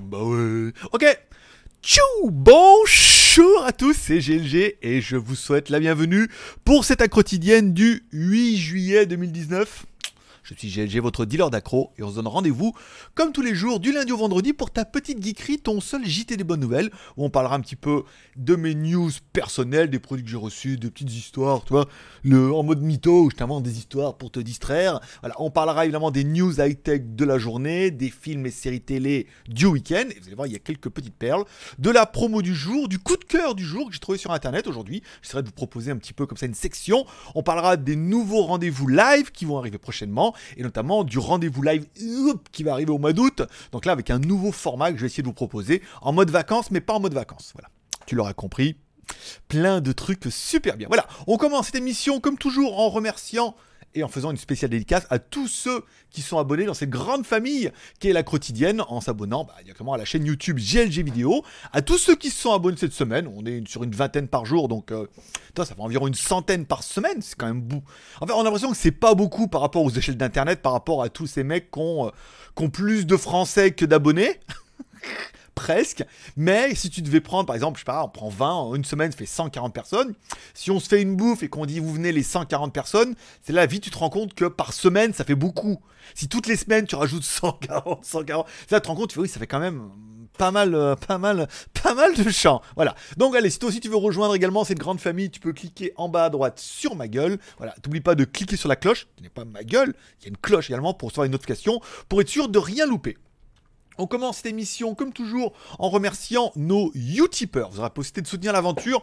bah Ok. Tchou Bonjour à tous, c'est GLG et je vous souhaite la bienvenue pour cette accro quotidienne du 8 juillet 2019. Je suis GLG, votre dealer d'accro, et on se donne rendez-vous, comme tous les jours, du lundi au vendredi, pour ta petite geekerie, ton seul JT des bonnes nouvelles, où on parlera un petit peu de mes news personnelles, des produits que j'ai reçus, de petites histoires, tu vois, le, en mode mytho, où je t'invente des histoires pour te distraire. Voilà, on parlera évidemment des news high-tech de la journée, des films et séries télé du week-end, et vous allez voir, il y a quelques petites perles, de la promo du jour, du coup de cœur du jour que j'ai trouvé sur Internet aujourd'hui. J'essaierai de vous proposer un petit peu comme ça une section. On parlera des nouveaux rendez-vous live qui vont arriver prochainement et notamment du rendez-vous live qui va arriver au mois d'août. Donc là, avec un nouveau format que je vais essayer de vous proposer en mode vacances, mais pas en mode vacances. Voilà, tu l'auras compris. Plein de trucs super bien. Voilà, on commence cette émission comme toujours en remerciant et en faisant une spéciale dédicace à tous ceux qui sont abonnés dans cette grande famille qui est la quotidienne en s'abonnant bah, directement à la chaîne YouTube GLG Vidéo. À tous ceux qui se sont abonnés cette semaine, on est sur une vingtaine par jour, donc euh, ça fait environ une centaine par semaine, c'est quand même beau. En fait, on a l'impression que c'est pas beaucoup par rapport aux échelles d'internet, par rapport à tous ces mecs qui ont, euh, qui ont plus de français que d'abonnés. presque. Mais si tu devais prendre, par exemple, je sais pas, on prend 20, en une semaine, ça fait 140 personnes. Si on se fait une bouffe et qu'on dit vous venez les 140 personnes, c'est là, vite, tu te rends compte que par semaine, ça fait beaucoup. Si toutes les semaines, tu rajoutes 140, 140, là, tu te rends compte, tu fais, oui, ça fait quand même pas mal, euh, pas mal, pas mal de champs. Voilà. Donc allez, si toi aussi tu veux rejoindre également cette grande famille, tu peux cliquer en bas à droite sur ma gueule. Voilà. T'oublie pas de cliquer sur la cloche, ce n'est pas ma gueule. Il y a une cloche également pour recevoir une notification, pour être sûr de rien louper. On commence cette émission, comme toujours, en remerciant nos Utipeurs. Vous aurez possibilité de soutenir l'aventure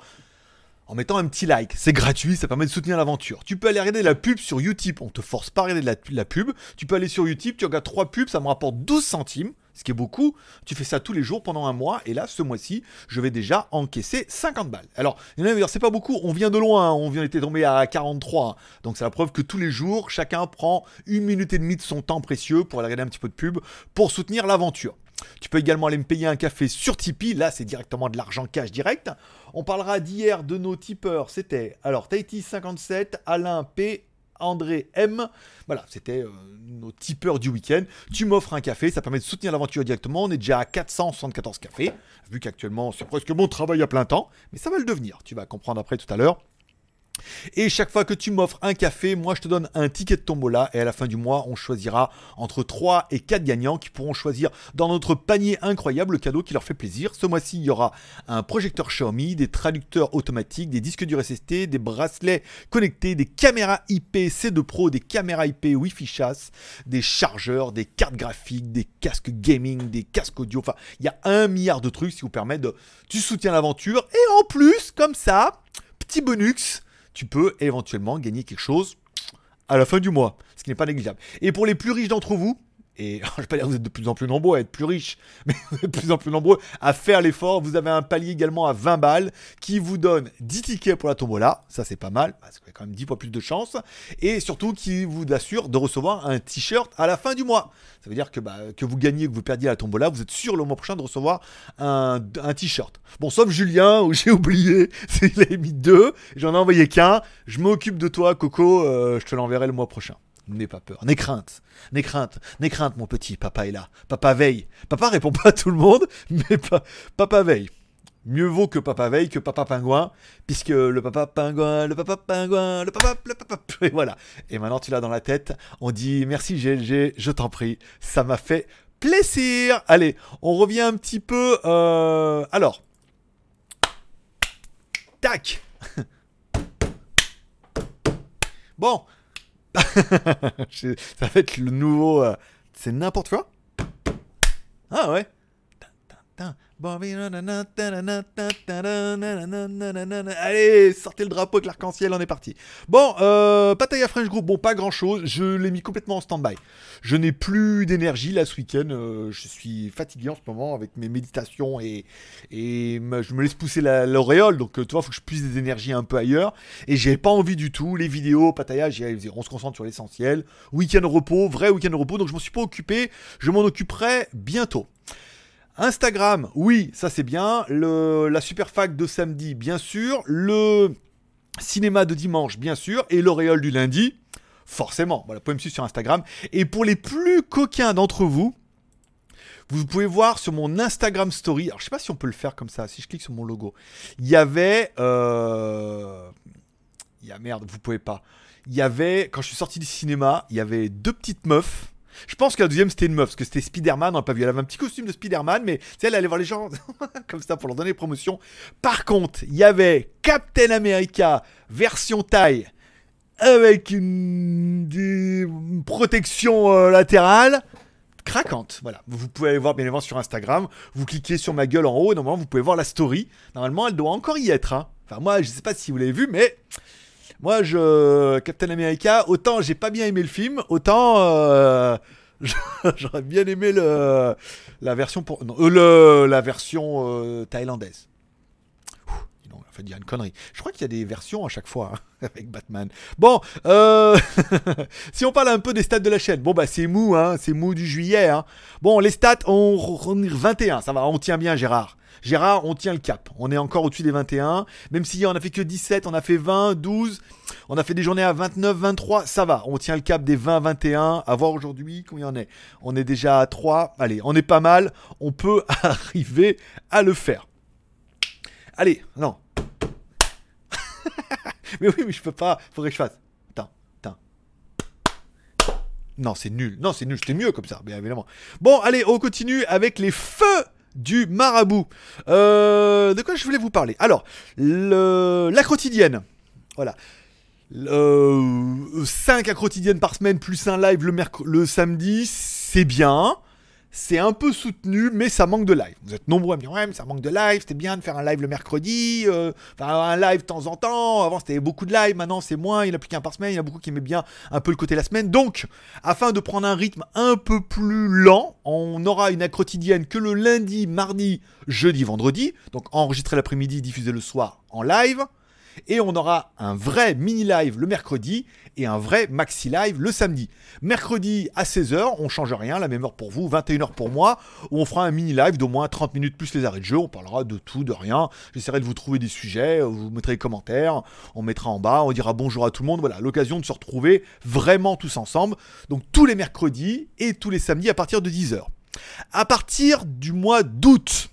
en mettant un petit like. C'est gratuit, ça permet de soutenir l'aventure. Tu peux aller regarder la pub sur Utip. On te force pas à regarder la, la pub. Tu peux aller sur Utip, tu regardes trois pubs, ça me rapporte 12 centimes ce qui est beaucoup. Tu fais ça tous les jours pendant un mois, et là, ce mois-ci, je vais déjà encaisser 50 balles. Alors, il y en a c'est pas beaucoup, on vient de loin, hein. on vient d'être tombé à 43. Hein. Donc, c'est la preuve que tous les jours, chacun prend une minute et demie de son temps précieux pour aller regarder un petit peu de pub, pour soutenir l'aventure. Tu peux également aller me payer un café sur Tipeee. Là, c'est directement de l'argent cash direct. On parlera d'hier de nos tipeurs. C'était alors Tahiti57, Alain P, André M. Voilà, c'était euh, nos tipeurs du week-end. Tu m'offres un café, ça permet de soutenir l'aventure directement. On est déjà à 474 cafés, vu qu'actuellement c'est presque mon travail à plein temps, mais ça va le devenir. Tu vas comprendre après tout à l'heure. Et chaque fois que tu m'offres un café, moi je te donne un ticket de tombola et à la fin du mois, on choisira entre 3 et 4 gagnants qui pourront choisir dans notre panier incroyable le cadeau qui leur fait plaisir. Ce mois-ci, il y aura un projecteur Xiaomi, des traducteurs automatiques, des disques durs SST, des bracelets connectés, des caméras IP C2 Pro, des caméras IP Wi-Fi chasse, des chargeurs, des cartes graphiques, des casques gaming, des casques audio. Enfin, il y a un milliard de trucs qui vous permettent de... Tu soutiens l'aventure et en plus, comme ça, petit bonus tu peux éventuellement gagner quelque chose à la fin du mois, ce qui n'est pas négligeable. Et pour les plus riches d'entre vous, et je vais pas dire que vous êtes de plus en plus nombreux à être plus riches, mais vous êtes de plus en plus nombreux à faire l'effort. Vous avez un palier également à 20 balles qui vous donne 10 tickets pour la tombola. Ça, c'est pas mal, parce qu'il y a quand même 10 fois plus de chance. Et surtout, qui vous assure de recevoir un t-shirt à la fin du mois. Ça veut dire que, bah, que vous gagnez, que vous perdiez la tombola, vous êtes sûr le mois prochain de recevoir un, t-shirt. Bon, sauf Julien, où j'ai oublié, il a mis deux, j'en ai envoyé qu'un. Je m'occupe de toi, Coco, euh, je te l'enverrai le mois prochain. N'aie pas peur, n'aie crainte, n'aie crainte, n'aie crainte, mon petit, papa est là. Papa veille. Papa répond pas à tout le monde, mais papa veille. Mieux vaut que papa veille que papa pingouin, puisque le papa pingouin, le papa pingouin, le papa, le papa, et voilà. Et maintenant tu l'as dans la tête, on dit merci GLG, je t'en prie, ça m'a fait plaisir. Allez, on revient un petit peu. Euh... Alors, tac. bon, ça va être le nouveau. Euh, c'est n'importe quoi. Ah ouais. Allez, sortez le drapeau avec l'arc-en-ciel, on est parti. Bon, euh, Pataya French Group, bon, pas grand-chose. Je l'ai mis complètement en stand-by. Je n'ai plus d'énergie là ce week-end. Euh, je suis fatigué en ce moment avec mes méditations et, je me laisse pousser l'auréole. Donc, euh, tu vois, il faut que je puisse des énergies un peu ailleurs. Et j'ai pas envie du tout. Les vidéos, Pataya, on se concentre sur l'essentiel. Week-end repos, vrai week-end repos. Donc, je m'en suis pas occupé. Je m'en occuperai bientôt. Instagram, oui, ça c'est bien. La super fac de samedi, bien sûr. Le cinéma de dimanche, bien sûr. Et l'auréole du lundi. forcément. Voilà, vous pouvez me suivre sur Instagram. Et pour les plus coquins d'entre vous, vous pouvez voir sur mon Instagram Story. Alors, je sais pas si on peut le faire comme ça. Si je clique sur mon logo, il y avait. Euh... Il y a merde, vous pouvez pas. Il y avait, quand je suis sorti du cinéma, il y avait deux petites meufs. Je pense que la deuxième c'était une meuf, parce que c'était Spider-Man, on pas vu. Elle avait un petit costume de Spider-Man, mais elle allait voir les gens comme ça pour leur donner promotion. Par contre, il y avait Captain America version taille avec une, protection euh, latérale craquante. Voilà, vous pouvez aller voir bien évidemment sur Instagram. Vous cliquez sur ma gueule en haut, normalement vous pouvez voir la story. Normalement, elle doit encore y être. Hein. Enfin, moi, je sais pas si vous l'avez vu, mais moi, je Captain America, autant j'ai pas bien aimé le film, autant euh, j'aurais bien aimé le la version pour euh, le, la version euh, thaïlandaise. Fait, a une connerie. Je crois qu'il y a des versions à chaque fois hein, avec Batman. Bon, si on parle un peu des stats de la chaîne, bon bah c'est mou, hein, c'est mou du juillet. Hein. Bon, les stats, on, on 21, ça va, on tient bien, Gérard. Gérard, on tient le cap. On est encore au-dessus des 21. Même si on a fait que 17, on a fait 20, 12. On a fait des journées à 29, 23. Ça va. On tient le cap des 20, 21. À voir aujourd'hui combien on est. On est déjà à 3. Allez, on est pas mal. On peut arriver à le faire. Allez, non. mais oui, mais je peux pas. Faudrait que je fasse. Attends, attends. Non, c'est nul. Non, c'est nul. C'était mieux comme ça, bien évidemment. Bon, allez, on continue avec les feux du marabout. Euh, de quoi je voulais vous parler? Alors, le, la quotidienne. Voilà. Euh, 5 quotidienne par semaine plus un live le samedi, c'est bien c'est un peu soutenu, mais ça manque de live. Vous êtes nombreux à me dire ouais, mais ça manque de live, c'était bien de faire un live le mercredi, euh, enfin un live de temps en temps. Avant c'était beaucoup de live, maintenant c'est moins, il n'y a plus qu'un par semaine, il y en a beaucoup qui aimaient bien un peu le côté de la semaine. Donc, afin de prendre un rythme un peu plus lent, on aura une quotidienne que le lundi, mardi, jeudi, vendredi. Donc enregistrer l'après-midi, diffuser le soir en live. Et on aura un vrai mini live le mercredi et un vrai maxi live le samedi. Mercredi à 16h, on change rien, la même heure pour vous, 21h pour moi, où on fera un mini live d'au moins 30 minutes plus les arrêts de jeu. On parlera de tout, de rien. J'essaierai de vous trouver des sujets, vous mettrez les commentaires, on mettra en bas, on dira bonjour à tout le monde. Voilà, l'occasion de se retrouver vraiment tous ensemble. Donc tous les mercredis et tous les samedis à partir de 10h. À partir du mois d'août,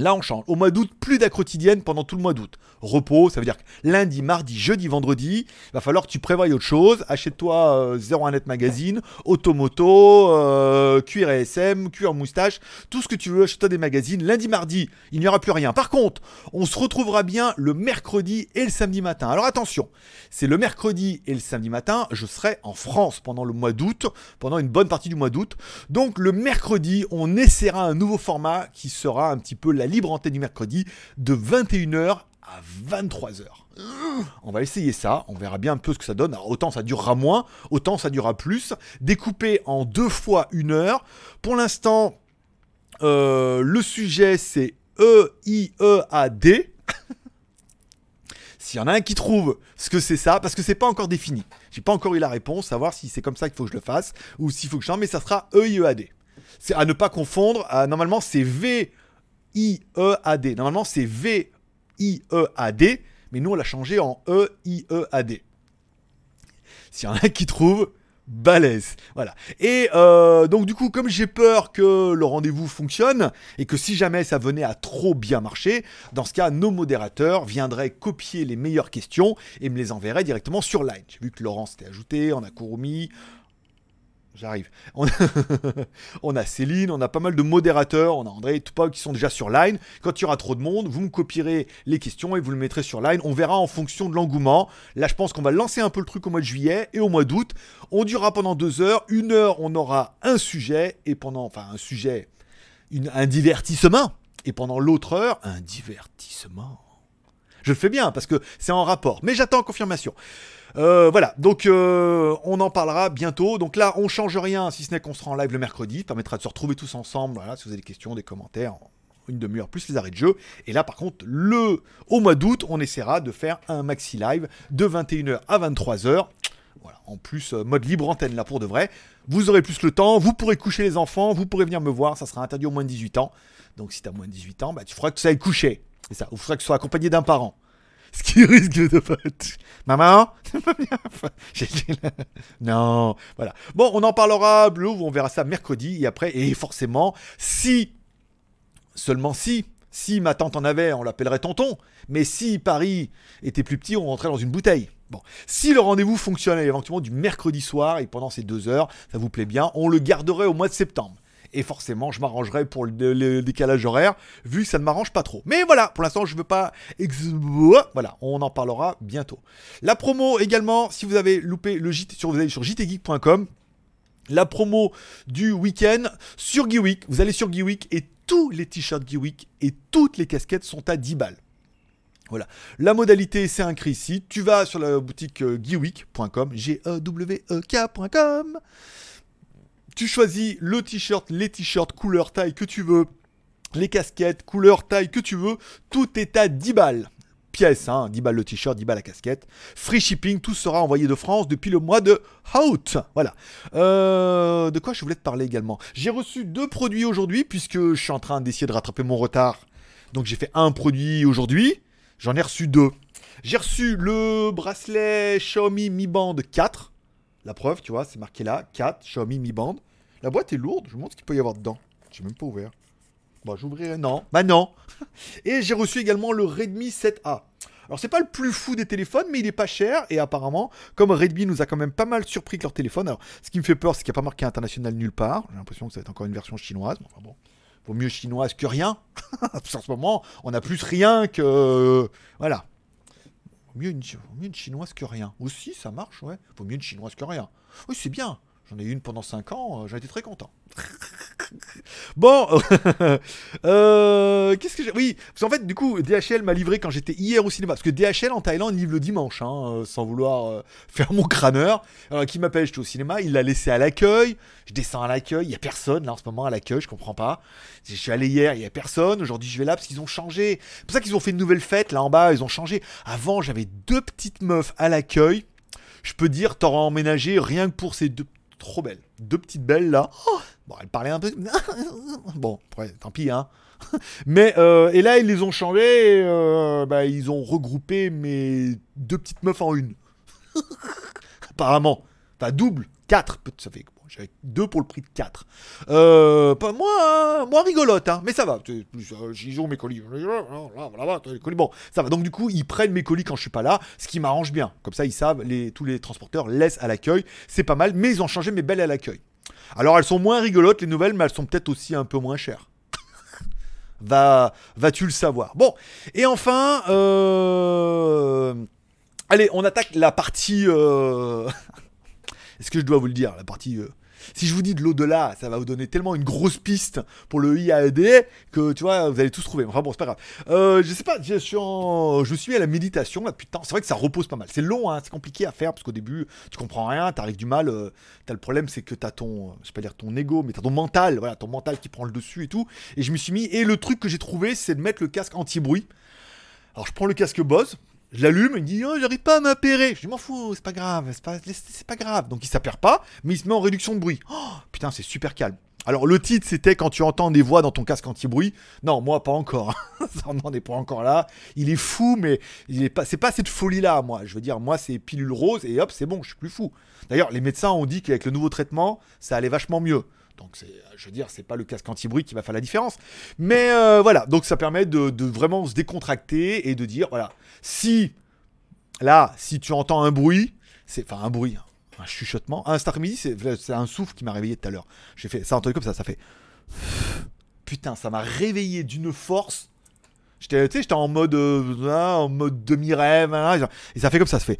Là, on change. Au mois d'août, plus quotidienne pendant tout le mois d'août. Repos, ça veut dire que lundi, mardi, jeudi, vendredi, il va falloir que tu prévoies autre chose. Achète-toi euh, 01net Magazine, Automoto, euh, Cuir SM, Cuir Moustache, tout ce que tu veux, achète-toi des magazines. Lundi, mardi, il n'y aura plus rien. Par contre, on se retrouvera bien le mercredi et le samedi matin. Alors attention, c'est le mercredi et le samedi matin, je serai en France pendant le mois d'août, pendant une bonne partie du mois d'août. Donc le mercredi, on essaiera un nouveau format qui sera un petit peu la libre antenne du mercredi de 21h à 23h. On va essayer ça, on verra bien un peu ce que ça donne. autant ça durera moins, autant ça durera plus. Découpé en deux fois une heure. Pour l'instant, euh, le sujet c'est E-I-E-A-D. S'il y en a un qui trouve ce que c'est ça, parce que c'est pas encore défini. J'ai pas encore eu la réponse, savoir si c'est comme ça qu'il faut que je le fasse, ou s'il faut que je change, mais ça sera E-I-E-A-D. C'est à ne pas confondre. normalement, c'est V I-E-A-D. Normalement, c'est V-I-E-A-D, mais nous, on l'a changé en E-I-E-A-D. S'il y en a qui trouve, balèze. Voilà. Et euh, donc du coup, comme j'ai peur que le rendez-vous fonctionne et que si jamais ça venait à trop bien marcher, dans ce cas, nos modérateurs viendraient copier les meilleures questions et me les enverraient directement sur Line. J'ai vu que Laurent s'était ajouté, on a Kurumi, J'arrive. On, a Céline, on a pas mal de modérateurs, on a André et Tupac qui sont déjà sur Line. Quand il y aura trop de monde, vous me copierez les questions et vous le mettrez sur Line. On verra en fonction de l'engouement. Là, je pense qu'on va lancer un peu le truc au mois de juillet et au mois d'août. On durera pendant deux heures. Une heure, on aura un sujet et pendant, enfin, un sujet, un divertissement. Et pendant l'autre heure, un divertissement. Je le fais bien parce que c'est en rapport. Mais j'attends confirmation. Euh, voilà, donc euh, on en parlera bientôt. Donc là, on change rien, si ce n'est qu'on sera en live le mercredi. Ça permettra de se retrouver tous ensemble. Voilà, si vous avez des questions, des commentaires, une demi-heure plus les arrêts de jeu. Et là, par contre, le au mois d'août, on essaiera de faire un maxi live de 21h à 23h. Voilà, en plus, euh, mode libre antenne là pour de vrai. Vous aurez plus le temps, vous pourrez coucher les enfants, vous pourrez venir me voir, ça sera interdit au moins de 18 ans. Donc si t'as moins de 18 ans, bah, tu feras que ça aille coucher. C'est ça, ou faudra que tu sois accompagné d'un parent. Ce qui risque de pas. Maman Non, voilà. Bon, on en parlera, Blue, on verra ça mercredi, et après, et forcément, si, seulement si, si ma tante en avait, on l'appellerait tonton, mais si Paris était plus petit, on rentrait dans une bouteille. Bon, si le rendez-vous fonctionnait éventuellement du mercredi soir et pendant ces deux heures, ça vous plaît bien, on le garderait au mois de septembre. Et forcément, je m'arrangerai pour le, décalage horaire, vu que ça ne m'arrange pas trop. Mais voilà, pour l'instant, je ne veux pas... Voilà, on en parlera bientôt. La promo également, si vous avez loupé le JT, sur, vous sur jtgeek.com, la promo du week-end sur Geeweek. Vous allez sur Geeweek et tous les t-shirts Geeweek et toutes les casquettes sont à 10 balles. Voilà. La modalité, c'est un ici. Tu vas sur la boutique euh, geeweek.com, G-E-W-E-K.com. Tu choisis le t-shirt, les t-shirts, couleur, taille que tu veux, les casquettes, couleur, taille que tu veux. Tout est à 10 balles. Pièce, hein, 10 balles le t-shirt, 10 balles la casquette. Free shipping, tout sera envoyé de France depuis le mois de août. Voilà. Euh, de quoi je voulais te parler également? J'ai reçu deux produits aujourd'hui, puisque je suis en train d'essayer de rattraper mon retard. Donc j'ai fait un produit aujourd'hui. J'en ai reçu deux. J'ai reçu le bracelet Xiaomi Mi Band 4. La preuve, tu vois, c'est marqué là, 4, Xiaomi Mi Band. La boîte est lourde, je me demande ce qu'il peut y avoir dedans. J'ai même pas ouvert. Bon, j'ouvrirai. Non, bah non. Et j'ai reçu également le Redmi 7A. Alors c'est pas le plus fou des téléphones, mais il est pas cher et apparemment, comme Redmi nous a quand même pas mal surpris avec leur téléphone. Alors ce qui me fait peur, c'est qu'il n'y a pas marqué international nulle part. J'ai l'impression que ça va être encore une version chinoise. Enfin bon, vaut mieux chinoise que rien. en ce moment, on a plus rien que. Voilà. Vaut mieux, une, chinoise que rien. Aussi, ça marche, ouais. Vaut mieux une chinoise que rien. Oui, c'est bien. J'en ai eu une pendant 5 ans, euh, j'ai été très content. bon, euh, qu'est-ce que j'ai. Oui, parce qu'en fait, du coup, DHL m'a livré quand j'étais hier au cinéma. Parce que DHL en Thaïlande livre le dimanche, hein, euh, sans vouloir faire mon crâneur. Alors, qui m'appelle, j'étais au cinéma, il l'a laissé à l'accueil. Je descends à l'accueil, il n'y a personne là en ce moment à l'accueil, je comprends pas. Je suis allé hier, il n'y a personne. Aujourd'hui, je vais là parce qu'ils ont changé. C'est pour ça qu'ils ont fait une nouvelle fête là en bas, ils ont changé. Avant, j'avais deux petites meufs à l'accueil. Je peux dire, t'auras emménagé rien que pour ces deux trop belle. Deux petites belles là. Oh bon, elle parlait un peu. bon, tant pis, hein. Mais, euh, et là, ils les ont changés. Et, euh, bah, ils ont regroupé mes deux petites meufs en une. Apparemment. Enfin, double. Quatre. Ça fait j'avais deux pour le prix de 4. Euh, pas moins, moins rigolote, hein, mais ça va. J'y mes colis. Bon, ça va. Donc, du coup, ils prennent mes colis quand je suis pas là, ce qui m'arrange bien. Comme ça, ils savent, les, tous les transporteurs laissent à l'accueil. C'est pas mal, mais ils ont changé mes belles à l'accueil. Alors, elles sont moins rigolotes, les nouvelles, mais elles sont peut-être aussi un peu moins chères. Va, vas-tu le savoir? Bon, et enfin, euh... allez, on attaque la partie. Euh, est-ce que je dois vous le dire La partie euh, si je vous dis de l'au-delà, ça va vous donner tellement une grosse piste pour le IAD que tu vois, vous allez tous trouver. Enfin bon, c'est pas grave. Euh, je sais pas, je suis, en... à la méditation là temps. C'est vrai que ça repose pas mal. C'est long, hein, c'est compliqué à faire parce qu'au début, tu comprends rien, t'arrives du mal. Euh, t'as le problème, c'est que t'as ton, je pas dire ton ego, mais t'as ton mental, voilà, ton mental qui prend le dessus et tout. Et je me suis mis, et le truc que j'ai trouvé, c'est de mettre le casque anti-bruit. Alors je prends le casque Bose, je l'allume, il dit oh, j'arrive pas à m'appairer. Je dis m'en fous, c'est pas grave, c'est pas, grave. Donc il s'appère pas, mais il se met en réduction de bruit. Oh, putain, c'est super calme. Alors le titre c'était quand tu entends des voix dans ton casque anti-bruit. Non, moi pas encore. Ça n'en est pas encore là. Il est fou, mais il pas, c'est pas cette folie là, moi. Je veux dire, moi c'est pilule rose et hop, c'est bon, je suis plus fou. D'ailleurs, les médecins ont dit qu'avec le nouveau traitement, ça allait vachement mieux. Donc, je veux dire, c'est pas le casque anti-bruit qui va faire la différence. Mais euh, voilà, donc ça permet de, vraiment se décontracter et de dire, voilà, si, là, si tu entends un bruit, c'est, enfin un bruit, un chuchotement, un cet après-midi, c'est, un souffle qui m'a réveillé tout à l'heure. J'ai fait ça entendu comme ça, ça fait... Putain, ça m'a réveillé d'une force. J'étais, j'étais en mode, euh, en mode demi-rêve, hein, et ça fait comme ça, ça fait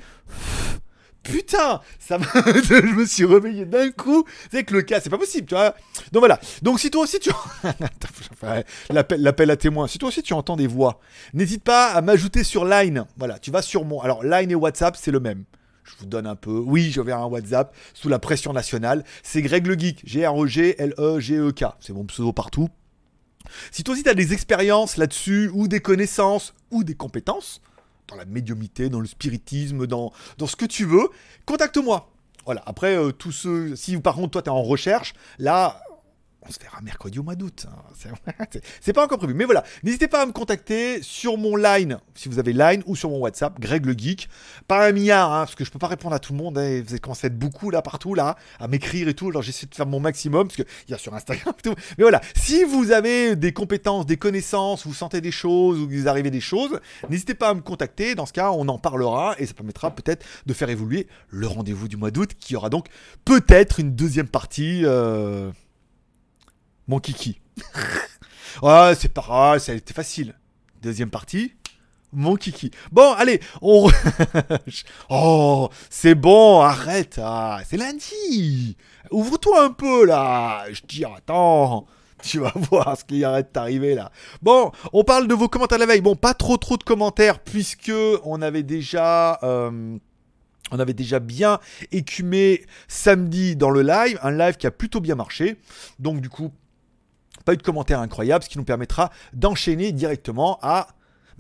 putain, ça je me suis réveillé d'un coup. C'est que le cas, c'est pas possible, tu vois. Donc voilà. Donc si toi aussi tu l'appel à témoin, si toi aussi tu entends des voix, n'hésite pas à m'ajouter sur Line. Voilà, tu vas sur mon. Alors Line et WhatsApp, c'est le même. Je vous donne un peu. Oui, je vais un WhatsApp sous la pression nationale. C'est Greg le Geek. G-R-E-G-L-E-G-E-K. C'est mon pseudo partout. Si toi aussi tu as des expériences là-dessus, ou des connaissances, ou des compétences, dans la médiumité, dans le spiritisme, dans, ce que tu veux, contacte-moi. Voilà, après, euh, tous ceux. Si par contre, toi, tu es en recherche, là, on se verra mercredi au mois d'août. Hein. C'est pas encore prévu. Mais voilà, n'hésitez pas à me contacter sur mon line, si vous avez line, ou sur mon WhatsApp, Greg le Geek. Pas un milliard, hein, parce que je peux pas répondre à tout le monde. Hein. Vous avez commencé à être beaucoup là, partout, là, à m'écrire et tout. Alors j'essaie de faire mon maximum, parce qu'il y a sur Instagram et tout. Mais voilà, si vous avez des compétences, des connaissances, vous sentez des choses, ou vous arrivez des choses, n'hésitez pas à me contacter. Dans ce cas, on en parlera et ça permettra peut-être de faire évoluer le rendez-vous du mois d'août, qui aura donc peut-être une deuxième partie. Euh mon kiki. ouais, c'est pas grave, ça facile. Deuxième partie, mon kiki. Bon, allez, on. oh, c'est bon, arrête. Ah, c'est lundi. Ouvre-toi un peu là. Je dis, attends. Tu vas voir ce qui arrête d'arriver là. Bon, on parle de vos commentaires la veille. Bon, pas trop trop de commentaires puisque on avait déjà. Euh, on avait déjà bien écumé samedi dans le live, un live qui a plutôt bien marché. Donc du coup, de commentaires incroyables, ce qui nous permettra d'enchaîner directement à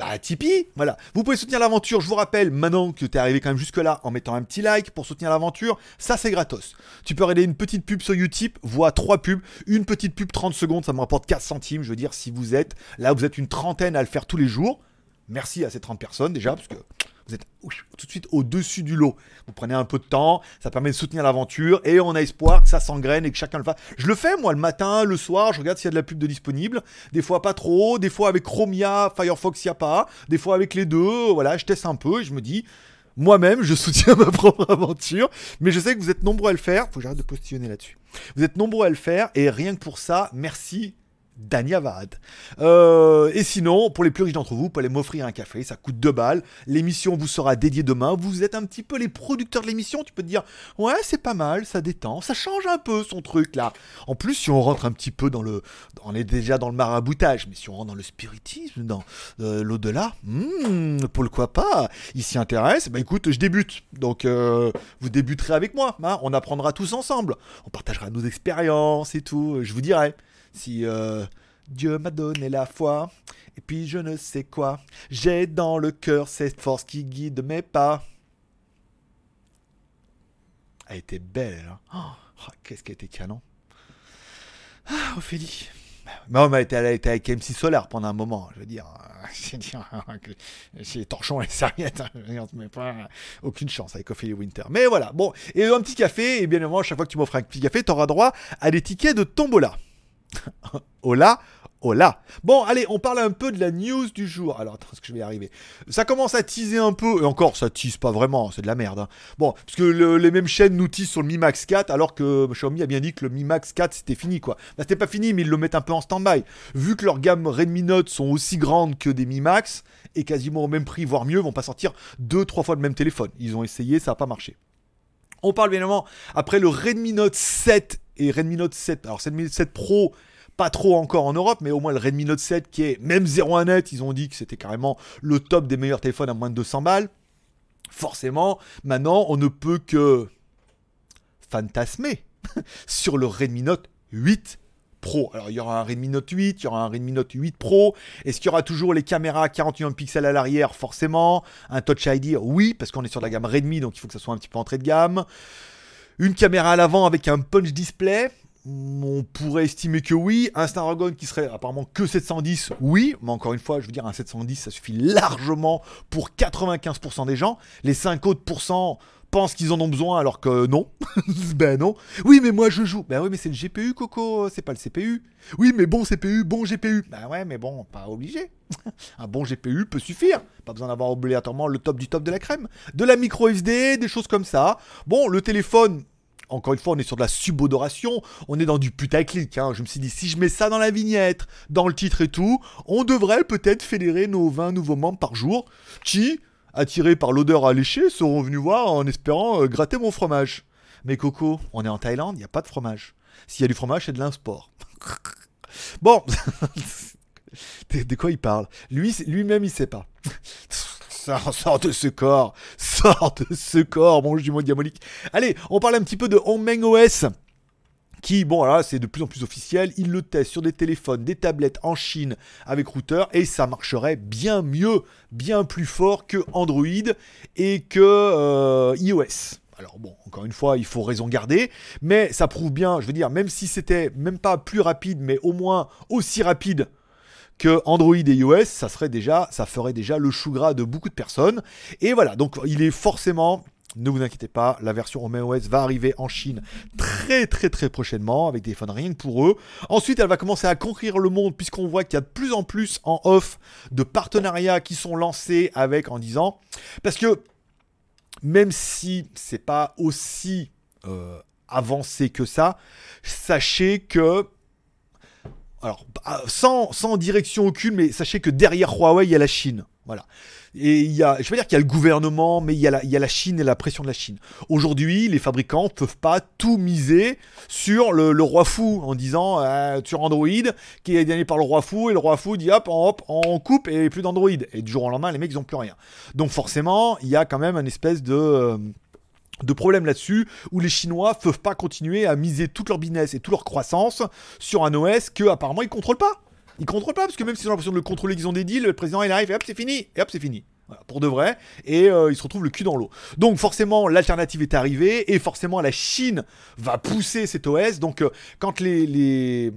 bah, Tipeee, voilà. Vous pouvez soutenir l'aventure, je vous rappelle, maintenant que tu es arrivé quand même jusque-là, en mettant un petit like pour soutenir l'aventure, ça c'est gratos. Tu peux regarder une petite pub sur Utip, voire trois pubs, une petite pub 30 secondes, ça me rapporte 4 centimes, je veux dire, si vous êtes, là vous êtes une trentaine à le faire tous les jours. Merci à ces 30 personnes déjà, parce que vous êtes tout de suite au-dessus du lot. Vous prenez un peu de temps, ça permet de soutenir l'aventure et on a espoir que ça s'engraine et que chacun le fasse. Je le fais moi le matin, le soir, je regarde s'il y a de la pub de disponible. Des fois pas trop, des fois avec Chromia, Firefox il n'y a pas, des fois avec les deux. Voilà, je teste un peu et je me dis, moi-même, je soutiens ma propre aventure, mais je sais que vous êtes nombreux à le faire. Faut que j'arrête de postillonner là-dessus. Vous êtes nombreux à le faire et rien que pour ça, merci Danyavad. Euh, et sinon, pour les plus riches d'entre vous, vous pouvez m'offrir un café, ça coûte 2 balles. L'émission vous sera dédiée demain. Vous êtes un petit peu les producteurs de l'émission. Tu peux te dire, ouais, c'est pas mal, ça détend, ça change un peu son truc là. En plus, si on rentre un petit peu dans le. On est déjà dans le maraboutage, mais si on rentre dans le spiritisme, dans euh, l'au-delà, hmm, pourquoi pas? Il s'y intéresse. Bah écoute, je débute. Donc, euh, vous débuterez avec moi. Hein. on apprendra tous ensemble. On partagera nos expériences et tout. Je vous dirai si euh, Dieu m'a donné la foi, et puis je ne sais quoi, j'ai dans le cœur cette force qui guide mes pas. Elle était belle, hein oh, oh, Qu'est-ce qu'elle était canon Ah, Ophélie mais elle, elle était avec MC Solar pendant un moment, je veux dire. Chez Torchon et Serviette, hein, mais pas aucune chance avec Ophélie Winter. Mais voilà, bon, et un petit café, et bien évidemment, chaque fois que tu m'offres un petit café, tu auras droit à des tickets de tombola. Hola, hola. Bon, allez, on parle un peu de la news du jour. Alors, attends, est-ce que je vais y arriver Ça commence à teaser un peu, et encore, ça tease pas vraiment, c'est de la merde. Hein. Bon, parce que les mêmes chaînes nous teasent sur le Mi Max 4, alors que Xiaomi a bien dit que le Mi Max 4 c'était fini, quoi. Bah, c'était pas fini, mais ils le mettent un peu en stand-by. Vu que leurs gammes Redmi Note sont aussi grandes que des Mi Max, et quasiment au même prix, voire mieux, vont pas sortir deux, trois fois le même téléphone. Ils ont essayé, ça a pas marché. On parle bien évidemment après le Redmi Note 7 et Redmi Note 7. Alors Redmi Note 7 Pro, pas trop encore en Europe, mais au moins le Redmi Note 7 qui est même 01net, ils ont dit que c'était carrément le top des meilleurs téléphones à moins de 200 balles. Forcément, maintenant, on ne peut que fantasmer sur le Redmi Note 8 Pro. Alors il y aura un Redmi Note 8, il y aura un Redmi Note 8 Pro. Est-ce qu'il y aura toujours les caméras 41 pixels à l'arrière? Forcément. Un Touch ID Oui, parce qu'on est sur la gamme Redmi, donc il faut que ça soit un petit peu entrée de gamme. Une caméra à l'avant avec un punch display. On pourrait estimer que oui. Un Snapdragon qui serait apparemment que 710, oui. Mais encore une fois, je veux dire, un 710, ça suffit largement pour 95% des gens. Les 5 autres pourcents pensent qu'ils en ont besoin alors que non. ben non. Oui, mais moi je joue. Ben oui, mais c'est le GPU, Coco, c'est pas le CPU. Oui, mais bon CPU, bon GPU. Ben ouais, mais bon, pas obligé. Un bon GPU peut suffire. Pas besoin d'avoir obligatoirement le top du top de la crème. De la micro SD, des choses comme ça. Bon, le téléphone, encore une fois, on est sur de la subodoration, on est dans du putaclic. Hein. Je me suis dit, si je mets ça dans la vignette, dans le titre et tout, on devrait peut-être fédérer nos 20 nouveaux membres par jour qui, attirés par l'odeur alléchée, seront venus voir en espérant euh, gratter mon fromage. Mais Coco, on est en Thaïlande, il n'y a pas de fromage. S'il y a du fromage, c'est de l'import. bon, de, quoi il parle? Lui, lui-même, il sait pas. Sors, de ce corps, sors de ce corps, mon jumeau diabolique. Allez, on parle un petit peu de Hongmeng OS qui, bon, là, c'est de plus en plus officiel. Il le teste sur des téléphones, des tablettes en Chine avec routeur et ça marcherait bien mieux, bien plus fort que Android et que euh, iOS. Alors bon, encore une fois, il faut raison garder, mais ça prouve bien, je veux dire, même si c'était même pas plus rapide, mais au moins aussi rapide que Android et iOS, ça serait déjà, ça ferait déjà le chou gras de beaucoup de personnes. Et voilà, donc il est forcément ne vous inquiétez pas, la version OS va arriver en Chine très très très prochainement avec des téléphones rien que pour eux. Ensuite, elle va commencer à conquérir le monde puisqu'on voit qu'il y a de plus en plus en off de partenariats qui sont lancés avec en disant parce que même si c'est pas aussi euh, avancé que ça, sachez que alors sans, sans direction aucune, mais sachez que derrière Huawei il y a la Chine. Voilà. Et il y a, je veux dire qu'il y a le gouvernement, mais il y a, la, il y a la Chine et la pression de la Chine. Aujourd'hui, les fabricants peuvent pas tout miser sur le, roi fou en disant euh, sur Android qui est gagné par le roi fou et le roi fou dit hop, hop, on coupe et plus d'Android. Et du jour au lendemain, les mecs ils ont plus rien. Donc forcément, il y a quand même une espèce de euh, de problème là-dessus où les Chinois peuvent pas continuer à miser toute leur business et toute leur croissance sur un OS que apparemment ils contrôlent pas. Ils contrôlent pas, parce que même s'ils ont l'impression de le contrôler, qu'ils ont des deals, le président il arrive et hop, c'est fini, et hop, c'est fini pour de vrai, et euh, il se retrouve le cul dans l'eau. Donc forcément, l'alternative est arrivée, et forcément, la Chine va pousser cet OS. Donc euh, quand les,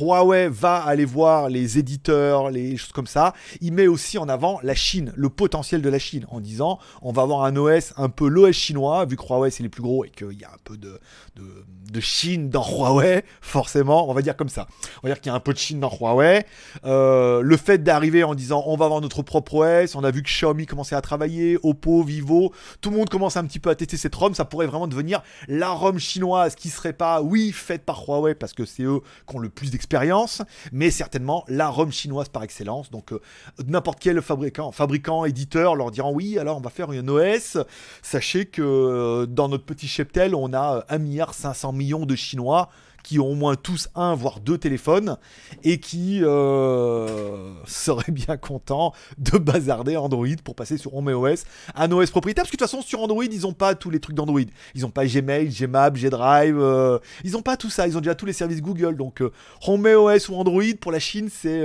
Huawei va aller voir les éditeurs, les choses comme ça, il met aussi en avant la Chine, le potentiel de la Chine, en disant on va avoir un OS un peu l'OS chinois, vu que Huawei c'est les plus gros et qu'il y a un peu de, Chine dans Huawei, forcément, on va dire comme ça. On va dire qu'il y a un peu de Chine dans Huawei. Euh, le fait d'arriver en disant on va avoir notre propre OS, on a vu Xiaomi commençait à travailler, Oppo, Vivo, tout le monde commence un petit peu à tester cette ROM, ça pourrait vraiment devenir la ROM chinoise qui serait pas, oui, faite par Huawei parce que c'est eux qui ont le plus d'expérience, mais certainement la ROM chinoise par excellence. Donc euh, n'importe quel fabricant, fabricant, éditeur leur diront oui, alors on va faire une OS. Sachez que euh, dans notre petit cheptel, on a 1,5 milliard de Chinois qui ont au moins tous un, voire deux téléphones, et qui euh, seraient bien contents de bazarder Android pour passer sur HomeOS, un OS propriétaire, parce que de toute façon, sur Android, ils n'ont pas tous les trucs d'Android. Ils n'ont pas Gmail, Gmap, Gdrive, euh, ils n'ont pas tout ça, ils ont déjà tous les services Google. Donc, euh, HomeOS ou Android, pour la Chine, c'est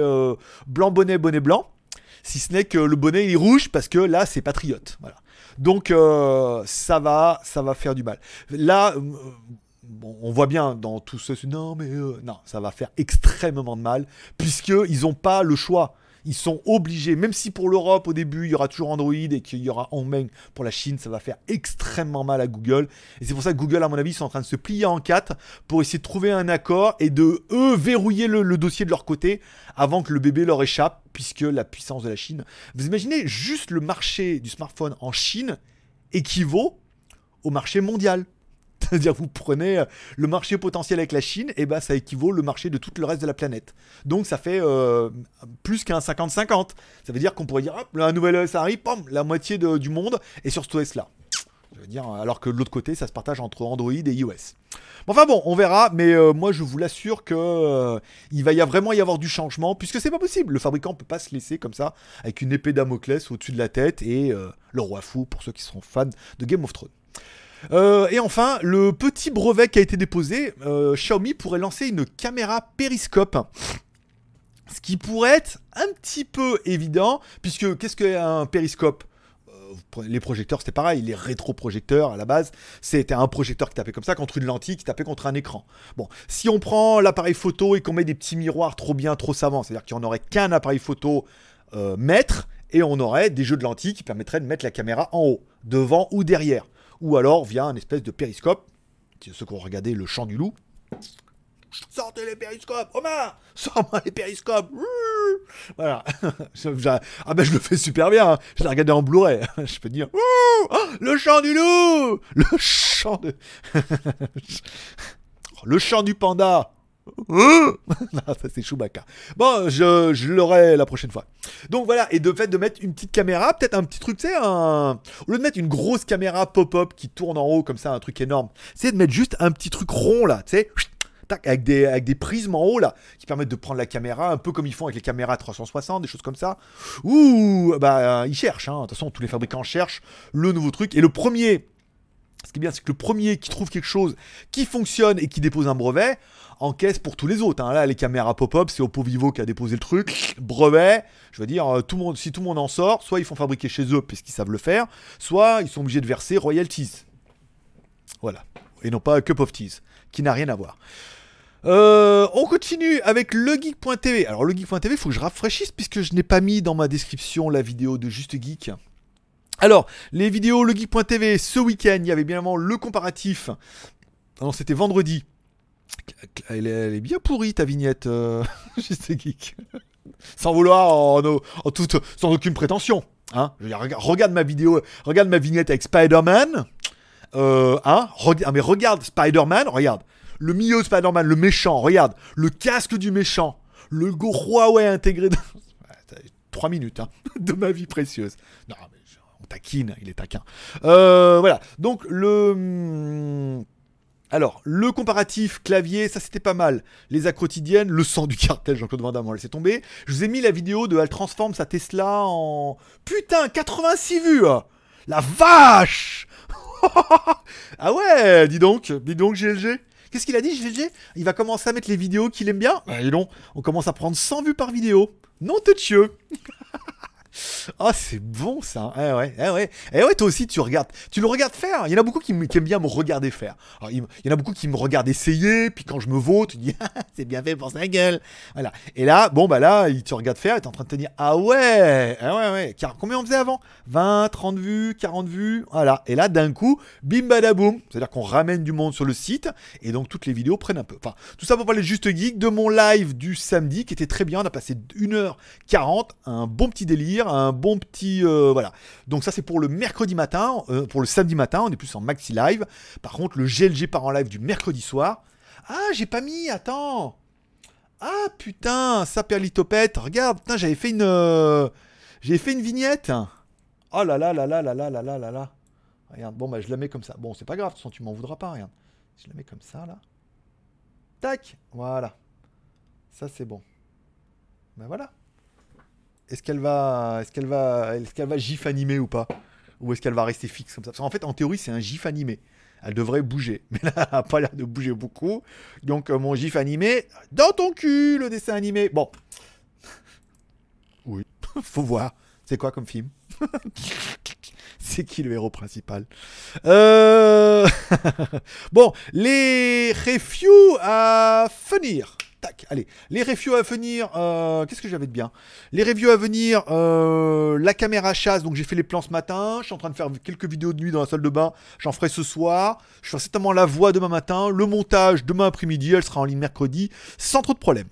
blanc bonnet, bonnet blanc. Si ce n'est que le bonnet est rouge parce que là c'est patriote. Voilà. Donc ça va, ça va faire du mal. Là, on voit bien dans tout ce... Non, mais euh, non, ça va faire extrêmement de mal, puisqu'ils n'ont pas le choix. Ils sont obligés, même si pour l'Europe au début il y aura toujours Android et qu'il y aura Hongmeng pour la Chine, ça va faire extrêmement mal à Google. Et c'est pour ça que Google, à mon avis, sont en train de se plier en quatre pour essayer de trouver un accord et de eux verrouiller le, dossier de leur côté avant que le bébé leur échappe, puisque la puissance de la Chine. Vous imaginez juste le marché du smartphone en Chine équivaut au marché mondial. C'est-à-dire vous prenez euh, le marché potentiel avec la Chine, et ben ça équivaut le marché de tout le reste de la planète. Donc ça fait euh, plus qu'un 50-50. Ça veut dire qu'on pourrait dire, hop, un nouvel OS arrive, la moitié du monde est sur ce OS là. Je veux dire, alors que de l'autre côté, ça se partage entre Android et iOS. enfin bon, on verra, mais euh, moi je vous l'assure que il va y vraiment y avoir du changement, puisque c'est pas possible. Le fabricant peut pas se laisser comme ça, avec une épée Damoclès au-dessus de la tête et le roi fou pour ceux qui sont fans de Game of Thrones. Euh, et enfin, le petit brevet qui a été déposé, euh, Xiaomi pourrait lancer une caméra périscope. Ce qui pourrait être un petit peu évident, puisque qu'est-ce qu'un périscope? Euh, les projecteurs, c'était pareil. Les rétroprojecteurs, à la base, c'était un projecteur qui tapait comme ça contre une lentille qui tapait contre un écran. Bon, si on prend l'appareil photo et qu'on met des petits miroirs trop bien, trop savants, c'est-à-dire qu'il n'y en aurait qu'un appareil photo mètre, et on aurait des jeux de lentilles qui permettraient de mettre la caméra en haut, devant ou derrière ou alors via un espèce de périscope. Ceux qui ont regardé Le Chant du Loup. Sortez les périscopes, Omar Sors-moi les périscopes Voilà. ah ben je le fais super bien, hein. je l'ai regardé en Blu-ray. je peux dire oh, Le chant du loup Le chant de... le chant du panda ça c'est Chewbacca. Bon, je, je l'aurai la prochaine fois. Donc voilà, et de fait de mettre une petite caméra, peut-être un petit truc, tu sais, un... au lieu de mettre une grosse caméra pop-up qui tourne en haut comme ça, un truc énorme, c'est de mettre juste un petit truc rond là, tu sais, avec des, avec des prismes en haut là, qui permettent de prendre la caméra, un peu comme ils font avec les caméras 360, des choses comme ça. Ouh, bah ils cherchent, hein. de toute façon tous les fabricants cherchent le nouveau truc. Et le premier, ce qui est bien, c'est que le premier qui trouve quelque chose qui fonctionne et qui dépose un brevet, encaisse pour tous les autres. Hein. Là, les caméras pop-up, c'est Oppo Vivo qui a déposé le truc. Brevet, je veux dire, euh, si tout le monde en sort, soit ils font fabriquer chez eux puisqu'ils savent le faire, soit ils sont obligés de verser royalties. Voilà. Et non pas Cup of Teas, qui n'a rien à voir. Euh, on continue avec legeek.tv. Alors legeek.tv, il faut que je rafraîchisse puisque je n'ai pas mis dans ma description la vidéo de Juste Geek. Alors, les vidéos legeek.tv, ce week-end, il y avait bien évidemment le comparatif. Non, c'était vendredi. Elle est, bien pourrie ta vignette, euh, Geek. sans vouloir en, toute, sans aucune prétention. Hein regarde ma vidéo, regarde ma vignette avec Spider-Man. Euh, hein ah, mais regarde Spider-Man, regarde. Le milieu de Spider-Man, le méchant, regarde. Le casque du méchant. Le Go Huawei intégré dans... 3 minutes hein, de ma vie précieuse. Non, mais on taquine, il est taquin. Euh, voilà, donc le... Alors, le comparatif clavier, ça c'était pas mal. Les A le sang du cartel, Jean-Claude Van Damme, on tomber. Je vous ai mis la vidéo de elle transforme sa Tesla en... Putain, 86 vues La vache Ah ouais, dis donc, dis donc GLG. Qu'est-ce qu'il a dit GLG Il va commencer à mettre les vidéos qu'il aime bien? Bah, dis donc, on commence à prendre 100 vues par vidéo. Non, te Ah, c'est bon ça. Eh ouais, eh ouais. Eh ouais, toi aussi, tu regardes. Tu le regardes faire. Il y en a beaucoup qui, aiment bien me regarder faire. il, y en a beaucoup qui me regardent essayer. Puis quand je me vaux, tu dis, c'est bien fait pour sa gueule. Voilà. Et là, bon, bah là, il te regarde faire. Et t'es en train de te dire, ah ouais, ah ouais, ouais. Car, combien on faisait avant? 20, 30 vues, 40 vues. Voilà. Et là, d'un coup, bim badaboum. C'est-à-dire qu'on ramène du monde sur le site. Et donc, toutes les vidéos prennent un peu. Enfin, tout ça pour parler juste geek de mon live du samedi qui était très bien. On a passé 1h40. Un bon petit délire un bon petit euh, voilà. Donc ça c'est pour le mercredi matin, euh, pour le samedi matin, on est plus en maxi live. Par contre le GLG part en live du mercredi soir. Ah j'ai pas mis, attends. Ah putain, ça perlitopette, regarde, putain j'avais fait une, euh, j'ai fait une vignette. Oh là là là là là là là là là là. Regarde, bon bah je la mets comme ça. Bon c'est pas grave, de toute façon tu m'en voudras pas, regarde. Je la mets comme ça là. Tac, voilà. Ça c'est bon. Ben voilà est-ce qu'elle va, est-ce qu'elle va, est-ce qu'elle va gif animer ou pas? Ou est-ce qu'elle va rester fixe comme ça? Parce qu'en fait, en théorie, c'est un gif animé. Elle devrait bouger. Mais là, elle n'a pas l'air de bouger beaucoup. Donc, euh, mon gif animé, dans ton cul, le dessin animé. Bon. Oui, faut voir. C'est quoi comme film? C'est qui le héros principal? Euh... Bon, les reviews à finir. Tac, allez. Les reviews à venir, euh, qu'est-ce que j'avais de bien? Les reviews à venir, euh, la caméra chasse, donc j'ai fait les plans ce matin, je suis en train de faire quelques vidéos de nuit dans la salle de bain, j'en ferai ce soir, je ferai certainement la voix demain matin, le montage demain après-midi, elle sera en ligne mercredi, sans trop de problèmes.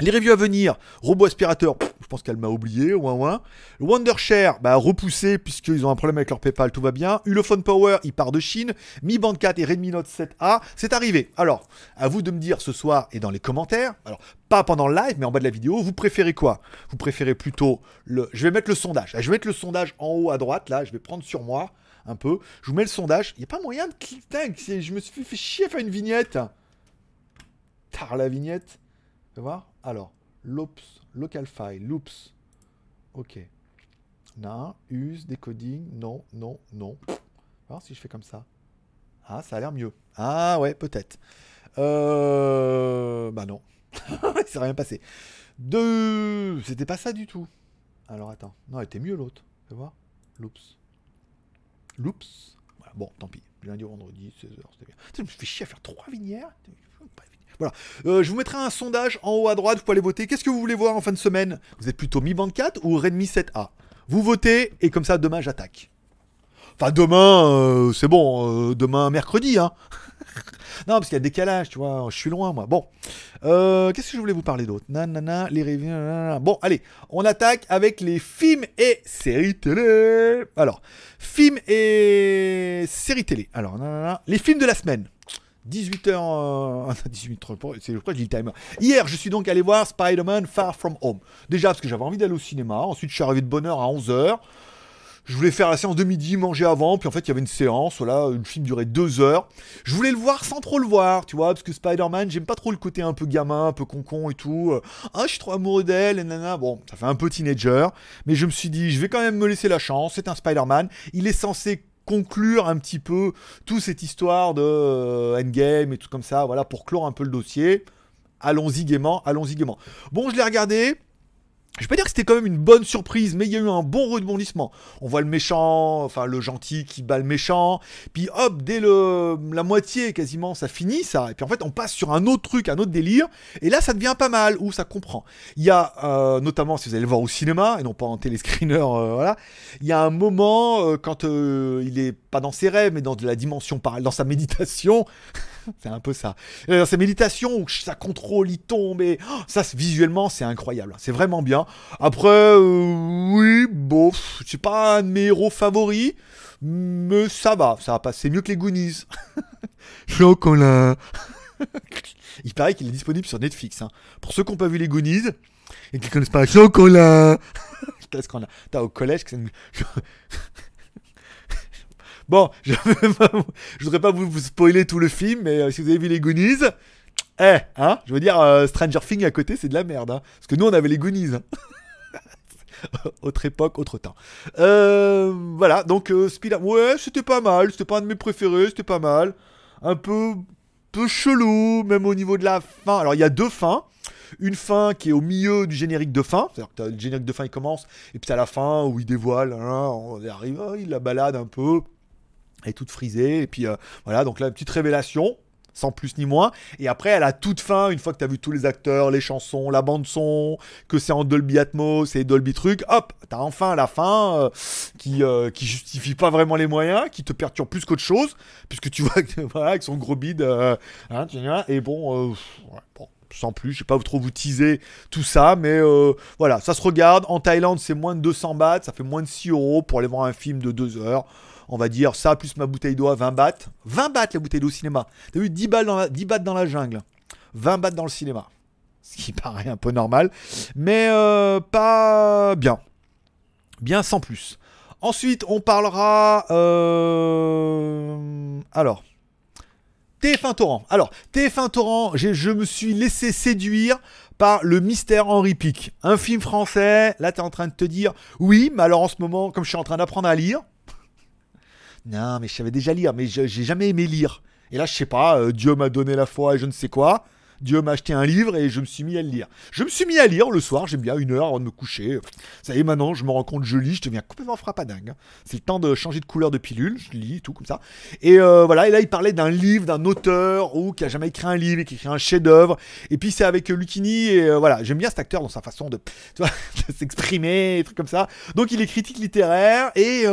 Les reviews à venir, robot aspirateur, je pense qu'elle m'a oublié, ouin ouin. Wondershare, bah repoussé puisqu'ils ont un problème avec leur PayPal, tout va bien. Ulefone Power, il part de Chine. Mi Band 4 et Redmi Note 7A, c'est arrivé. Alors, à vous de me dire ce soir et dans les commentaires, alors pas pendant le live, mais en bas de la vidéo, vous préférez quoi? Vous préférez plutôt le... Je vais mettre le sondage. Je vais mettre le sondage en haut à droite, là, je vais prendre sur moi un peu. Je vous mets le sondage. Il n'y a pas moyen de cliquer. Je me suis fait chier à une vignette. Tard la vignette. Voir Alors, loops, local file, loops. Ok. Non, use, decoding, non, non, non. voir si je fais comme ça. Ah, ça a l'air mieux. Ah ouais, peut-être. Euh... Bah non. Il s'est rien passé. Deux. C'était pas ça du tout. Alors attends. Non, elle était mieux l'autre. Tu voir Loops. Loops. Bon, tant pis. Lundi, vendredi, 16h, c'était bien. Je me fais chier à faire trois vignettes. Voilà. Euh, je vous mettrai un sondage en haut à droite, vous pouvez aller voter. Qu'est-ce que vous voulez voir en fin de semaine? Vous êtes plutôt Mi Band 4 ou Redmi 7A Vous votez et comme ça, demain, j'attaque. Enfin, demain, euh, c'est bon, euh, demain, mercredi, hein. non, parce qu'il y a décalage, tu vois, je suis loin, moi. Bon, qu'est-ce que je voulais vous parler d'autre? Nanana, les reviews, Bon, allez, on attaque avec les films et séries télé. Alors, films et séries télé. Alors, nanana, les films de la semaine. 18h. 18 c'est je dis timer. Hier, je suis donc allé voir Spider-Man Far From Home. Déjà parce que j'avais envie d'aller au cinéma. Ensuite, je suis arrivé de bonne heure à 11h. Je voulais faire la séance de midi, manger avant, puis en fait il y avait une séance, voilà, le film durait deux heures. Je voulais le voir sans trop le voir, tu vois, parce que Spider-Man, j'aime pas trop le côté un peu gamin, un peu concon et tout. Ah, je suis trop amoureux d'elle, et nana. Bon, ça fait un peu teenager, mais je me suis dit, je vais quand même me laisser la chance, c'est un Spider-Man, il est censé conclure un petit peu toute cette histoire de euh, Endgame et tout comme ça, voilà, pour clore un peu le dossier. Allons-y gaiement, allons-y gaiement. Bon, je l'ai regardé. Je peux dire que c'était quand même une bonne surprise, mais il y a eu un bon rebondissement. On voit le méchant, enfin le gentil qui bat le méchant, puis hop, dès le, la moitié quasiment, ça finit ça, et puis en fait on passe sur un autre truc, un autre délire, et là ça devient pas mal, où ça comprend. Il y a euh, notamment, si vous allez le voir au cinéma, et non pas en téléscreener, euh, voilà, il y a un moment euh, quand il est pas dans ses rêves, mais dans de la dimension parallèle, dans sa méditation, c'est un peu ça. Dans sa méditation où ça contrôle, il tombe, oh, ça visuellement c'est incroyable, c'est vraiment bien. Après, euh, oui, bon, c'est pas un de mes héros favoris, mais ça va, ça va passer mieux que les Goonies. Chocolat. Il paraît qu'il est disponible sur Netflix. Hein. Pour ceux qui n'ont pas vu les Goonies et qui connaissent pas Chocolat. Qu'est-ce qu'on a? T'as au collège. Bon, je, je voudrais pas vous, spoiler tout le film, mais euh, si vous avez vu les Goonies, eh, hein Je veux dire, euh, Stranger Things à côté, c'est de la merde. Hein Parce que nous, on avait les Goonies. Hein. autre époque, autre temps. Euh, voilà, donc euh, ouais, c'était pas mal. C'était pas un de mes préférés, c'était pas mal. Un peu, peu chelou, même au niveau de la fin. Alors, il y a deux fins. Une fin qui est au milieu du générique de fin, c'est-à-dire que le générique de fin il commence, et puis à la fin où il dévoile, hein, on arrive, oh, il la balade un peu, elle est toute frisée, et puis euh, voilà, donc là, petite révélation, sans plus ni moins. Et après, à la toute fin, une fois que tu as vu tous les acteurs, les chansons, la bande son, que c'est en Dolby Atmos et Dolby truc, hop, t'as enfin la fin euh, qui euh, qui justifie pas vraiment les moyens, qui te perturbe plus qu'autre chose, puisque tu vois que, voilà, avec son gros bide, hein, et bon, sans plus, je vais pas trop vous teaser tout ça, mais voilà, ça se regarde. En Thaïlande, c'est moins de 200 bahts, ça fait moins de 6 euros pour aller voir un film de 2 heures on va dire ça plus ma bouteille d'eau à 20 bahts. 20 bahts la bouteille d'eau au cinéma. T'as vu 10, balles dans la, 10 bahts dans la jungle. 20 bahts dans le cinéma. Ce qui paraît un peu normal. Mais euh, pas bien. Bien sans plus. Ensuite, on parlera. Euh, alors. TF1 Torrent. Alors, TF1 Torrent, je me suis laissé séduire par Le Mystère Henri Pic. Un film français. Là, tu es en train de te dire, oui, mais alors en ce moment, comme je suis en train d'apprendre à lire, non, mais je savais déjà lire, mais j'ai jamais aimé lire. Et là, je sais pas, euh, Dieu m'a donné la foi et je ne sais quoi. Dieu m'a acheté un livre et je me suis mis à le lire. Je me suis mis à lire le soir, j'aime bien une heure avant de me coucher. Ça y est, maintenant, je me rends compte, je lis, je deviens complètement frappadingue. C'est le temps de changer de couleur de pilule, je lis, tout comme ça. Et euh, voilà, et là, il parlait d'un livre, d'un auteur ou qui a jamais écrit un livre et qui écrit un chef-d'œuvre. Et puis, c'est avec Lucini, et euh, voilà, j'aime bien cet acteur dans sa façon de, s'exprimer, des trucs comme ça. Donc, il est critique littéraire et,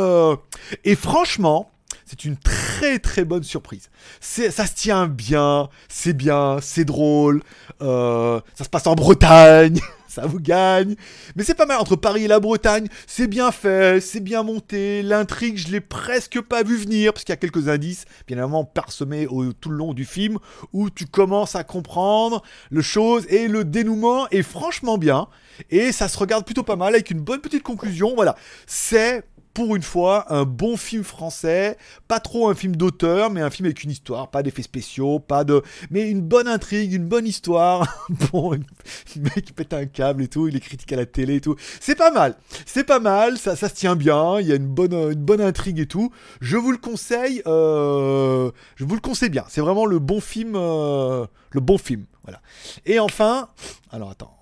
et franchement, c'est une très très bonne surprise. Ça se tient bien, c'est bien, c'est drôle, euh, ça se passe en Bretagne, ça vous gagne. Mais c'est pas mal entre Paris et la Bretagne, c'est bien fait, c'est bien monté, l'intrigue je l'ai presque pas vu venir, parce qu'il y a quelques indices, bien évidemment parsemés tout le long du film, où tu commences à comprendre le chose et le dénouement est franchement bien. Et ça se regarde plutôt pas mal avec une bonne petite conclusion. Voilà, c'est pour une fois, un bon film français, pas trop un film d'auteur, mais un film avec une histoire, pas d'effets spéciaux, pas de, mais une bonne intrigue, une bonne histoire. bon, le mec pète un câble et tout, il est critique à la télé et tout. C'est pas mal, c'est pas mal, ça, ça se tient bien, il y a une bonne, une bonne intrigue et tout. Je vous le conseille, euh, je vous le conseille bien. C'est vraiment le bon film, euh, le bon film, voilà. Et enfin, alors attends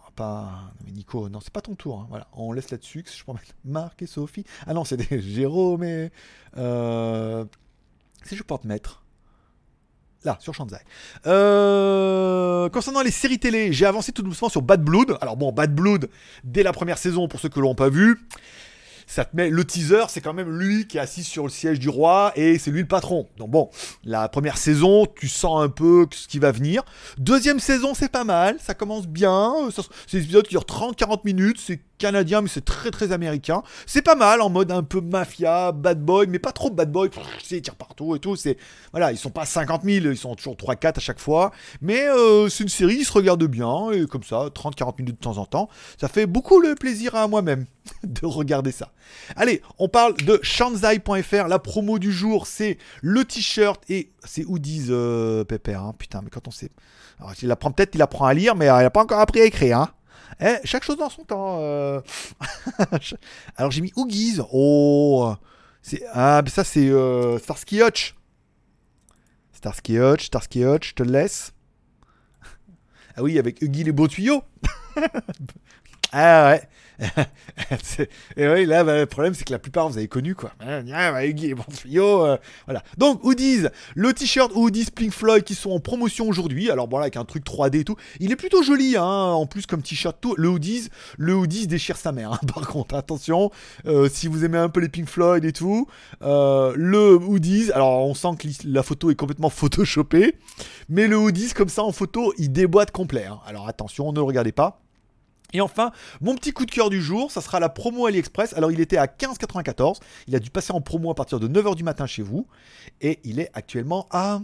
mais Nico, non, c'est pas ton tour. Hein. Voilà, on laisse là-dessus. Je mettre Marc et Sophie. Ah non, c'est Jérôme et. Euh... Si je peux te mettre. Là, sur Shanzai. Euh, concernant les séries télé, j'ai avancé tout doucement sur Bad Blood. Alors bon, Bad Blood, dès la première saison, pour ceux que l'ont pas vu, ça te met le teaser, c'est quand même lui qui est assis sur le siège du roi et c'est lui le patron. Donc bon, la première saison, tu sens un peu ce qui va venir. Deuxième saison, c'est pas mal, ça commence bien. C'est des épisodes qui durent 30-40 minutes, c'est canadien, mais c'est très très américain. C'est pas mal en mode un peu mafia, bad boy, mais pas trop bad boy. Ils tirent partout et tout. C'est voilà, ils sont pas 50 000, ils sont toujours 3-4 à chaque fois. Mais euh, c'est une série, ils se regardent bien et comme ça, 30-40 minutes de temps en temps, ça fait beaucoup le plaisir à moi-même de regarder ça. Allez, on parle de shanzai.fr. La promo du jour, c'est le t-shirt et c'est hoodies euh, Pépère. Hein. Putain, mais quand on sait. Alors, il apprend peut-être, il apprend à lire, mais il n'a pas encore appris à écrire. Hein. Eh, chaque chose dans son temps. Euh. Alors j'ai mis Oogies. Oh, c'est ah, ça c'est euh, Starsky Hutch. Starsky Hutch, Starsky Hutch, je te laisse. Ah oui, avec Huggy les beaux tuyaux. ah ouais. et oui, là, bah, le problème, c'est que la plupart, vous avez connu, quoi. Ah, bah, bon, yo, euh. Donc, Hoodies, le t-shirt Hoodies Pink Floyd qui sont en promotion aujourd'hui. Alors, voilà, avec un truc 3D et tout. Il est plutôt joli, hein, en plus, comme t-shirt. Le Hoodies, le Hoodies déchire sa mère, hein, par contre, attention. Euh, si vous aimez un peu les Pink Floyd et tout, euh, le Hoodies, alors, on sent que la photo est complètement photoshopée, mais le Hoodies, comme ça, en photo, il déboîte complet. Hein. Alors, attention, ne le regardez pas. Et enfin, mon petit coup de cœur du jour, ça sera la promo AliExpress. Alors, il était à 15,94. Il a dû passer en promo à partir de 9h du matin chez vous. Et il est actuellement à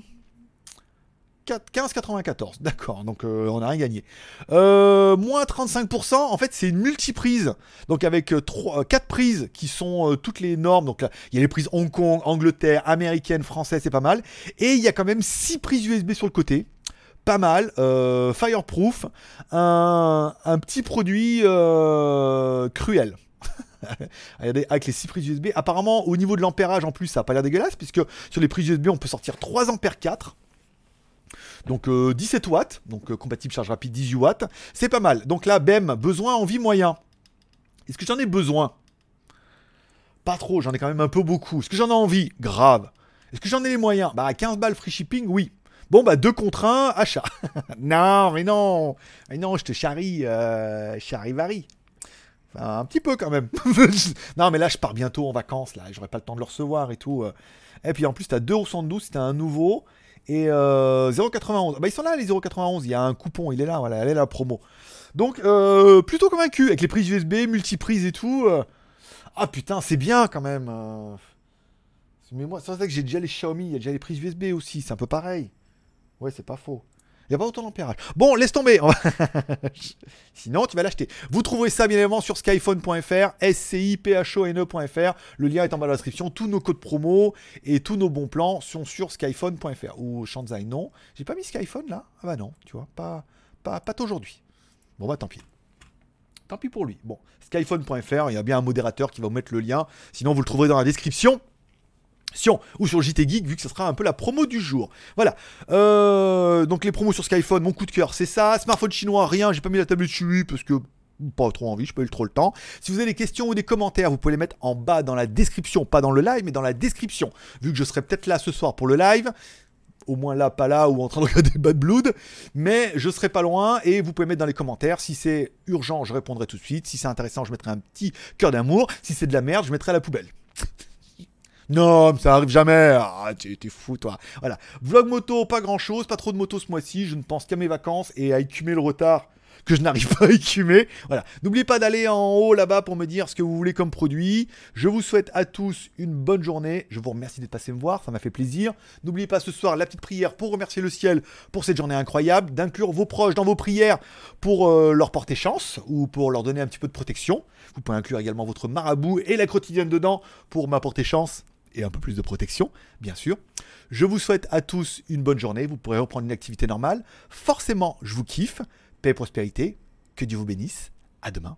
15,94. D'accord, donc euh, on n'a rien gagné. Euh, moins 35%, en fait, c'est une multiprise. Donc, avec 3, euh, 4 prises qui sont toutes les normes. Donc, là, il y a les prises Hong Kong, Angleterre, américaine, française, c'est pas mal. Et il y a quand même 6 prises USB sur le côté pas mal, euh, fireproof, un, petit produit euh, cruel. Regardez, avec les 6 prises USB. Apparemment, au niveau de l'ampérage, en plus, ça n'a pas l'air dégueulasse, puisque sur les prises USB, on peut sortir 3 ampères 4. Donc 17 euh, watts, donc compatible charge rapide 18 watts. C'est pas mal. Donc là, BEM, besoin, envie, moyen. Est-ce que j'en ai besoin? Pas trop, j'en ai quand même un peu beaucoup. Est-ce que j'en ai envie? Grave. Est-ce que j'en ai les moyens? Bah 15 balles free shipping, oui. Bon, bah, deux contre un, achat. non, mais non. Mais non, je te charrie, euh, charivari. Enfin, un petit peu quand même. non, mais là, je pars bientôt en vacances, là. J'aurai pas le temps de le recevoir et tout. Euh. Et puis, en plus, t'as 2,72, c'était un nouveau. Et euh, 0,91. Bah, ils sont là, les 0,91. Il y a un coupon, il est là, voilà, elle est la promo. Donc, euh, plutôt convaincu, avec les prises USB, multiprises et tout. Euh. Ah putain, c'est bien quand même. Mais moi, c'est vrai que j'ai déjà les Xiaomi, il y a déjà les prises USB aussi, c'est un peu pareil. Ouais, c'est pas faux. Il n'y a pas autant d'ampérage. Bon, laisse tomber. Sinon, tu vas l'acheter. Vous trouverez ça bien évidemment sur skyphone.fr, S-C-I-P-H-O-N-E.fr. Le lien est en bas de la description. Tous nos codes promo et tous nos bons plans sont sur skyphone.fr. Ou Shanzai, non. J'ai pas mis Skyphone là Ah bah non, tu vois, pas, pas, pas aujourd'hui. Bon bah tant pis. Tant pis pour lui. Bon, skyphone.fr, il y a bien un modérateur qui va vous mettre le lien. Sinon, vous le trouverez dans la description ou sur JT Geek, vu que ce sera un peu la promo du jour. Voilà. Euh, donc les promos sur Skyphone, mon coup de cœur, c'est ça. Smartphone chinois, rien, j'ai pas mis la tablette dessus parce que pas trop envie, je pas eu trop le temps. Si vous avez des questions ou des commentaires, vous pouvez les mettre en bas dans la description, pas dans le live, mais dans la description. Vu que je serai peut-être là ce soir pour le live, au moins là, pas là, ou en train de regarder Bad Blood, mais je serai pas loin et vous pouvez mettre dans les commentaires. Si c'est urgent, je répondrai tout de suite. Si c'est intéressant, je mettrai un petit cœur d'amour. Si c'est de la merde, je mettrai à la poubelle. Non, mais ça arrive jamais. Ah, t'es fou, toi. Voilà. Vlog moto, pas grand chose, pas trop de moto ce mois-ci. Je ne pense qu'à mes vacances et à écumer le retard que je n'arrive pas à écumer. Voilà. N'oubliez pas d'aller en haut là-bas pour me dire ce que vous voulez comme produit. Je vous souhaite à tous une bonne journée. Je vous remercie d'être passé me voir, ça m'a fait plaisir. N'oubliez pas ce soir la petite prière pour remercier le ciel pour cette journée incroyable, d'inclure vos proches dans vos prières pour euh, leur porter chance ou pour leur donner un petit peu de protection. Vous pouvez inclure également votre marabout et la quotidienne dedans pour m'apporter chance et un peu plus de protection, bien sûr. Je vous souhaite à tous une bonne journée. Vous pourrez reprendre une activité normale. Forcément, je vous kiffe. Paix et prospérité. Que Dieu vous bénisse. À demain.